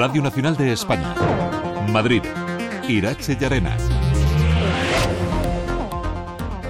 Radio Nacional de España. Madrid. Irache.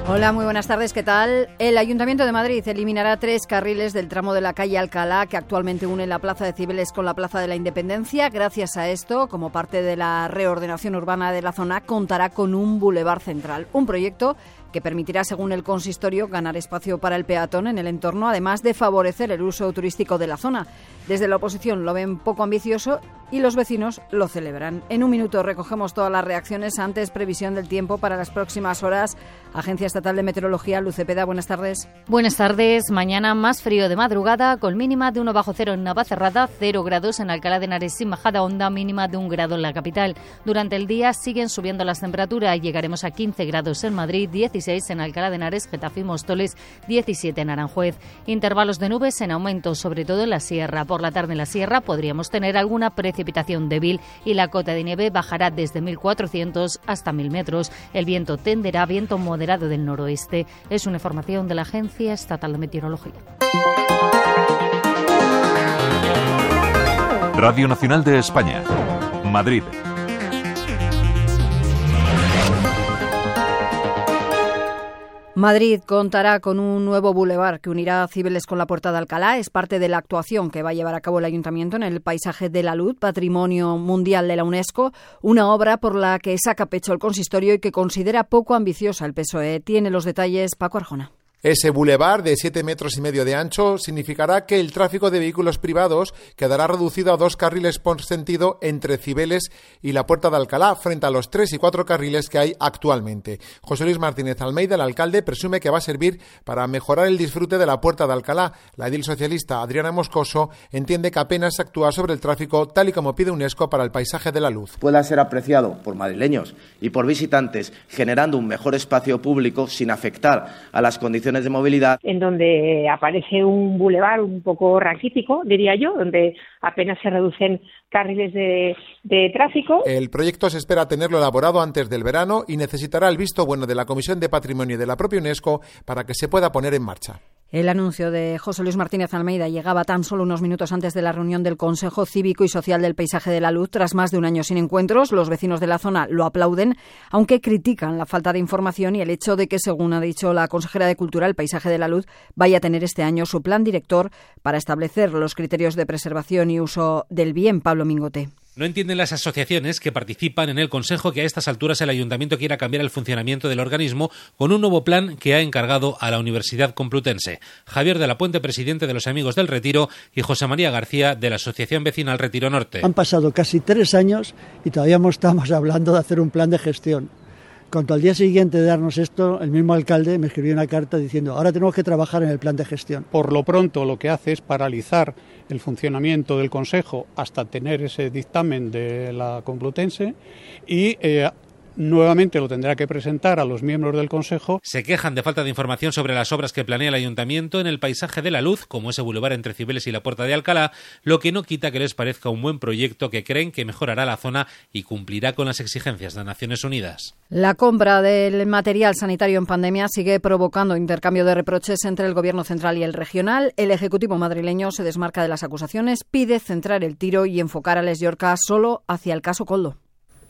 Hola, muy buenas tardes, ¿qué tal? El Ayuntamiento de Madrid eliminará tres carriles del tramo de la calle Alcalá que actualmente une la Plaza de Cibeles con la Plaza de la Independencia. Gracias a esto, como parte de la reordenación urbana de la zona, contará con un bulevar central, un proyecto que permitirá, según el consistorio, ganar espacio para el peatón en el entorno, además de favorecer el uso turístico de la zona. Desde la oposición lo ven poco ambicioso y los vecinos lo celebran. En un minuto recogemos todas las reacciones. Antes, previsión del tiempo para las próximas horas. Agencia Estatal de Meteorología, Lucepeda, buenas tardes. Buenas tardes. Mañana más frío de madrugada, con mínima de 1 bajo cero en Navacerrada, 0 grados en Alcalá de Henares sin bajada onda, mínima de 1 grado en la capital. Durante el día siguen subiendo las temperaturas y llegaremos a 15 grados en Madrid, 16 en Alcalá de Henares, Getafe y Móstoles, 17 en Aranjuez. Intervalos de nubes en aumento, sobre todo en la sierra. Por la tarde en la sierra podríamos tener alguna precipitación débil y la cota de nieve bajará desde 1.400 hasta 1.000 metros. El viento tenderá a viento moderado del noroeste. Es una información de la Agencia Estatal de Meteorología. Radio Nacional de España. Madrid. Madrid contará con un nuevo bulevar que unirá Cibeles con la Puerta de Alcalá. Es parte de la actuación que va a llevar a cabo el Ayuntamiento en el paisaje de la luz, patrimonio mundial de la UNESCO, una obra por la que saca pecho el consistorio y que considera poco ambiciosa el PSOE. Tiene los detalles Paco Arjona. Ese bulevar de 7 metros y medio de ancho significará que el tráfico de vehículos privados quedará reducido a dos carriles por sentido entre Cibeles y la Puerta de Alcalá, frente a los tres y cuatro carriles que hay actualmente. José Luis Martínez Almeida, el alcalde, presume que va a servir para mejorar el disfrute de la Puerta de Alcalá. La edil socialista Adriana Moscoso entiende que apenas actúa sobre el tráfico tal y como pide UNESCO para el paisaje de la luz. Pueda ser apreciado por madrileños y por visitantes, generando un mejor espacio público sin afectar a las condiciones de movilidad. En donde aparece un bulevar un poco raquítico, diría yo, donde apenas se reducen carriles de, de, tráfico. El proyecto se espera tenerlo elaborado antes del verano y necesitará el visto bueno de la Comisión de Patrimonio y de la propia UNESCO para que se pueda poner en marcha. El anuncio de José Luis Martínez Almeida llegaba tan solo unos minutos antes de la reunión del Consejo Cívico y Social del Paisaje de la Luz. Tras más de un año sin encuentros, los vecinos de la zona lo aplauden, aunque critican la falta de información y el hecho de que, según ha dicho la consejera de Cultura, el Paisaje de la Luz vaya a tener este año su plan director para establecer los criterios de preservación y uso del bien. Pablo Mingote. No entienden las asociaciones que participan en el Consejo que a estas alturas el Ayuntamiento quiera cambiar el funcionamiento del organismo con un nuevo plan que ha encargado a la Universidad Complutense. Javier de la Puente, presidente de los Amigos del Retiro, y José María García, de la Asociación Vecinal Retiro Norte. Han pasado casi tres años y todavía estamos hablando de hacer un plan de gestión. Cuando al día siguiente de darnos esto, el mismo alcalde me escribió una carta diciendo, ahora tenemos que trabajar en el plan de gestión. Por lo pronto lo que hace es paralizar el funcionamiento del Consejo hasta tener ese dictamen de la Complutense y eh, nuevamente lo tendrá que presentar a los miembros del Consejo. Se quejan de falta de información sobre las obras que planea el Ayuntamiento en el paisaje de la luz, como ese bulevar entre Cibeles y la Puerta de Alcalá, lo que no quita que les parezca un buen proyecto que creen que mejorará la zona y cumplirá con las exigencias de Naciones Unidas. La compra del material sanitario en pandemia sigue provocando intercambio de reproches entre el Gobierno central y el regional. El Ejecutivo madrileño se desmarca de las acusaciones, pide centrar el tiro y enfocar a Les Yorca solo hacia el caso Coldo.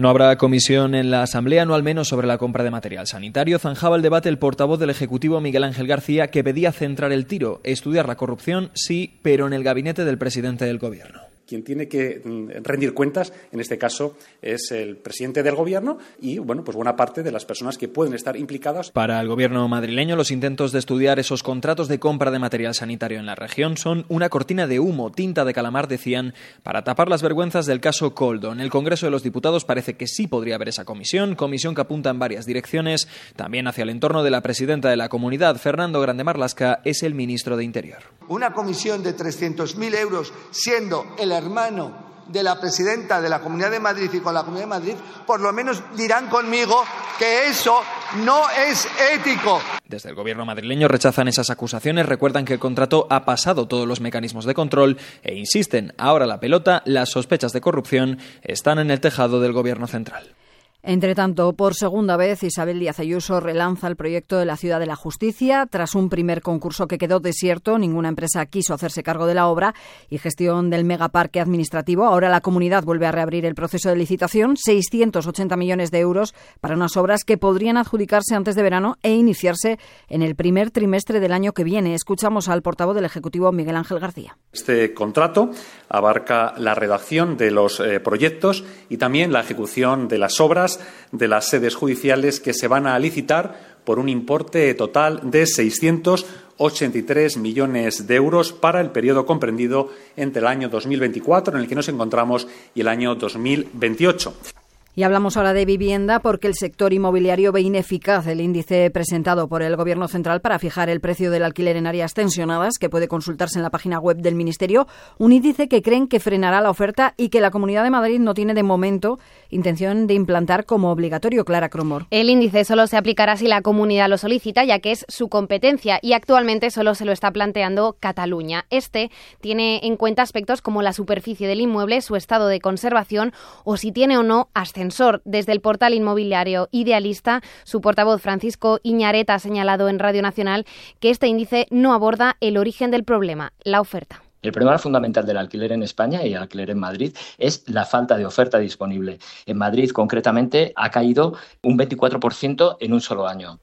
No habrá comisión en la Asamblea, no al menos sobre la compra de material sanitario. Zanjaba el debate el portavoz del Ejecutivo, Miguel Ángel García, que pedía centrar el tiro, estudiar la corrupción, sí, pero en el gabinete del presidente del Gobierno. Quien tiene que mm, rendir cuentas, en este caso, es el presidente del Gobierno y, bueno, pues buena parte de las personas que pueden estar implicadas. Para el Gobierno madrileño, los intentos de estudiar esos contratos de compra de material sanitario en la región son una cortina de humo, tinta de calamar, decían, para tapar las vergüenzas del caso Coldo. En el Congreso de los Diputados parece que sí podría haber esa comisión, comisión que apunta en varias direcciones, también hacia el entorno de la presidenta de la comunidad, Fernando Grande Marlasca, es el ministro de Interior. Una comisión de 300.000 euros siendo el hermano de la presidenta de la Comunidad de Madrid y con la Comunidad de Madrid, por lo menos dirán conmigo que eso no es ético. Desde el gobierno madrileño rechazan esas acusaciones, recuerdan que el contrato ha pasado todos los mecanismos de control e insisten, ahora la pelota, las sospechas de corrupción están en el tejado del gobierno central. Entre tanto, por segunda vez, Isabel Díaz Ayuso relanza el proyecto de la Ciudad de la Justicia. Tras un primer concurso que quedó desierto, ninguna empresa quiso hacerse cargo de la obra y gestión del megaparque administrativo. Ahora la comunidad vuelve a reabrir el proceso de licitación, 680 millones de euros para unas obras que podrían adjudicarse antes de verano e iniciarse en el primer trimestre del año que viene. Escuchamos al portavoz del Ejecutivo, Miguel Ángel García. Este contrato abarca la redacción de los eh, proyectos y también la ejecución de las obras de las sedes judiciales que se van a licitar por un importe total de 683 millones de euros para el periodo comprendido entre el año 2024, en el que nos encontramos, y el año 2028. Y hablamos ahora de vivienda porque el sector inmobiliario ve ineficaz el índice presentado por el Gobierno central para fijar el precio del alquiler en áreas tensionadas, que puede consultarse en la página web del Ministerio. Un índice que creen que frenará la oferta y que la Comunidad de Madrid no tiene de momento intención de implantar como obligatorio. Clara Cromor. El índice solo se aplicará si la comunidad lo solicita, ya que es su competencia y actualmente solo se lo está planteando Cataluña. Este tiene en cuenta aspectos como la superficie del inmueble, su estado de conservación o si tiene o no ascensor desde el portal inmobiliario Idealista, su portavoz Francisco Iñareta ha señalado en Radio Nacional que este índice no aborda el origen del problema, la oferta. El problema fundamental del alquiler en España y el alquiler en Madrid es la falta de oferta disponible. En Madrid, concretamente, ha caído un 24% en un solo año.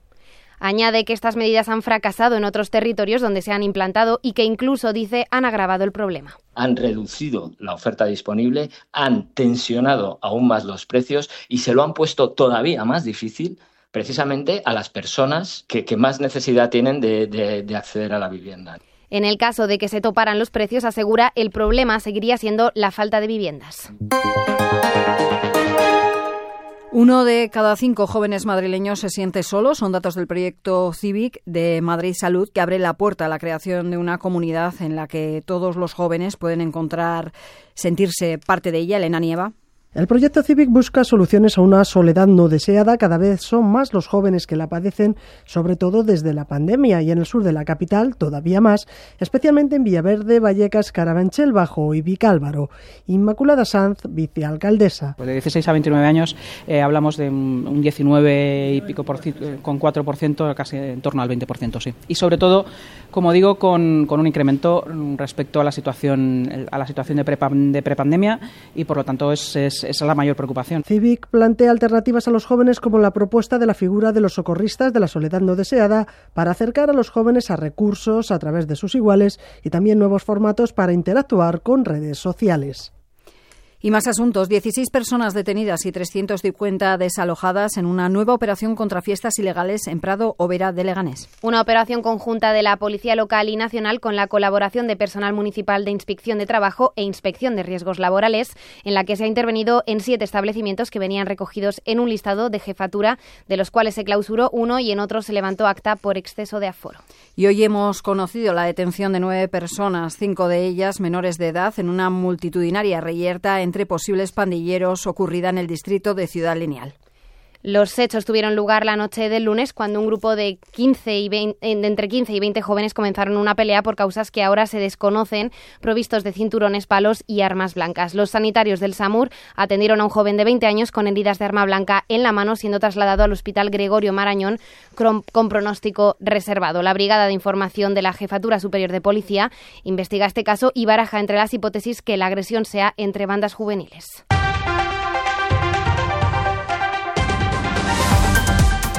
Añade que estas medidas han fracasado en otros territorios donde se han implantado y que incluso, dice, han agravado el problema. Han reducido la oferta disponible, han tensionado aún más los precios y se lo han puesto todavía más difícil precisamente a las personas que, más necesidad tienen de, de acceder a la vivienda. En el caso de que se toparan los precios, asegura, el problema seguiría siendo la falta de viviendas. Uno de cada cinco jóvenes madrileños se siente solo. Son datos del proyecto Civic de Madrid Salud que abre la puerta a la creación de una comunidad en la que todos los jóvenes pueden encontrar, sentirse parte de ella. Elena Nieva. El proyecto Civic busca soluciones a una soledad no deseada. Cada vez son más los jóvenes que la padecen, sobre todo desde la pandemia y en el sur de la capital todavía más, especialmente en Villaverde, Vallecas, Carabanchel Bajo y Vicálvaro. Inmaculada Sanz, vicealcaldesa. Pues de 16 a 29 años eh, hablamos de un 19 y pico por, eh, con 4%, casi en torno al 20%, sí. Y sobre todo, como digo, con, un incremento respecto a la situación a la situación de, de prepandemia y por lo tanto es esa es la mayor preocupación. Civic plantea alternativas a los jóvenes como la propuesta de la figura de los socorristas de la soledad no deseada para acercar a los jóvenes a recursos a través de sus iguales y también nuevos formatos para interactuar con redes sociales. Y más asuntos. 16 personas detenidas y 350 desalojadas en una nueva operación contra fiestas ilegales en Prado Overa de Leganés. Una operación conjunta de la Policía Local y Nacional con la colaboración de personal municipal de inspección de trabajo e inspección de riesgos laborales, en la que se ha intervenido en siete establecimientos que venían recogidos en un listado de jefatura, de los cuales se clausuró uno y en otro se levantó acta por exceso de aforo. Y hoy hemos conocido la detención de nueve personas, cinco de ellas menores de edad, en una multitudinaria reyerta entre posibles pandilleros ocurrida en el distrito de Ciudad Lineal. Los hechos tuvieron lugar la noche del lunes cuando un grupo de, 15 y de entre 15 y 20 jóvenes comenzaron una pelea por causas que ahora se desconocen, provistos de cinturones, palos y armas blancas. Los sanitarios del SAMUR atendieron a un joven de 20 años con heridas de arma blanca en la mano, siendo trasladado al hospital Gregorio Marañón con pronóstico reservado. La Brigada de Información de la Jefatura Superior de Policía investiga este caso y baraja entre las hipótesis que la agresión sea entre bandas juveniles.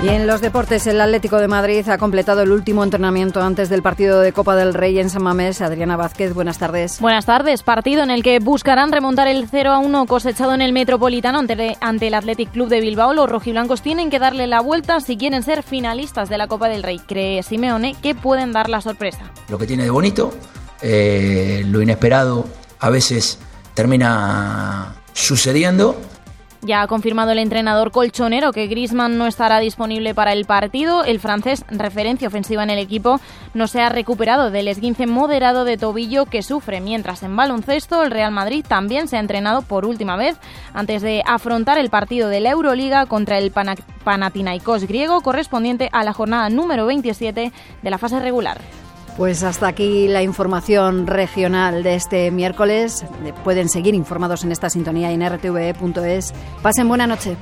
Y en los deportes, el Atlético de Madrid ha completado el último entrenamiento antes del partido de Copa del Rey en San Mamés. Adriana Vázquez, buenas tardes. Buenas tardes. Partido en el que buscarán remontar el 0 a 1 cosechado en el Metropolitano ante, el Athletic Club de Bilbao. Los rojiblancos tienen que darle la vuelta si quieren ser finalistas de la Copa del Rey. Cree Simeone que pueden dar la sorpresa. Lo que tiene de bonito, eh, lo inesperado a veces termina sucediendo ya ha confirmado el entrenador colchonero que Griezmann no estará disponible para el partido. El francés, referencia ofensiva en el equipo, no se ha recuperado del esguince moderado de tobillo que sufre, mientras en baloncesto el Real Madrid también se ha entrenado por última vez antes de afrontar el partido de la Euroliga contra el Panathinaikos griego correspondiente a la jornada número 27 de la fase regular. Pues hasta aquí la información regional de este miércoles. Pueden seguir informados en esta sintonía en rtve.es. Pasen buena noche.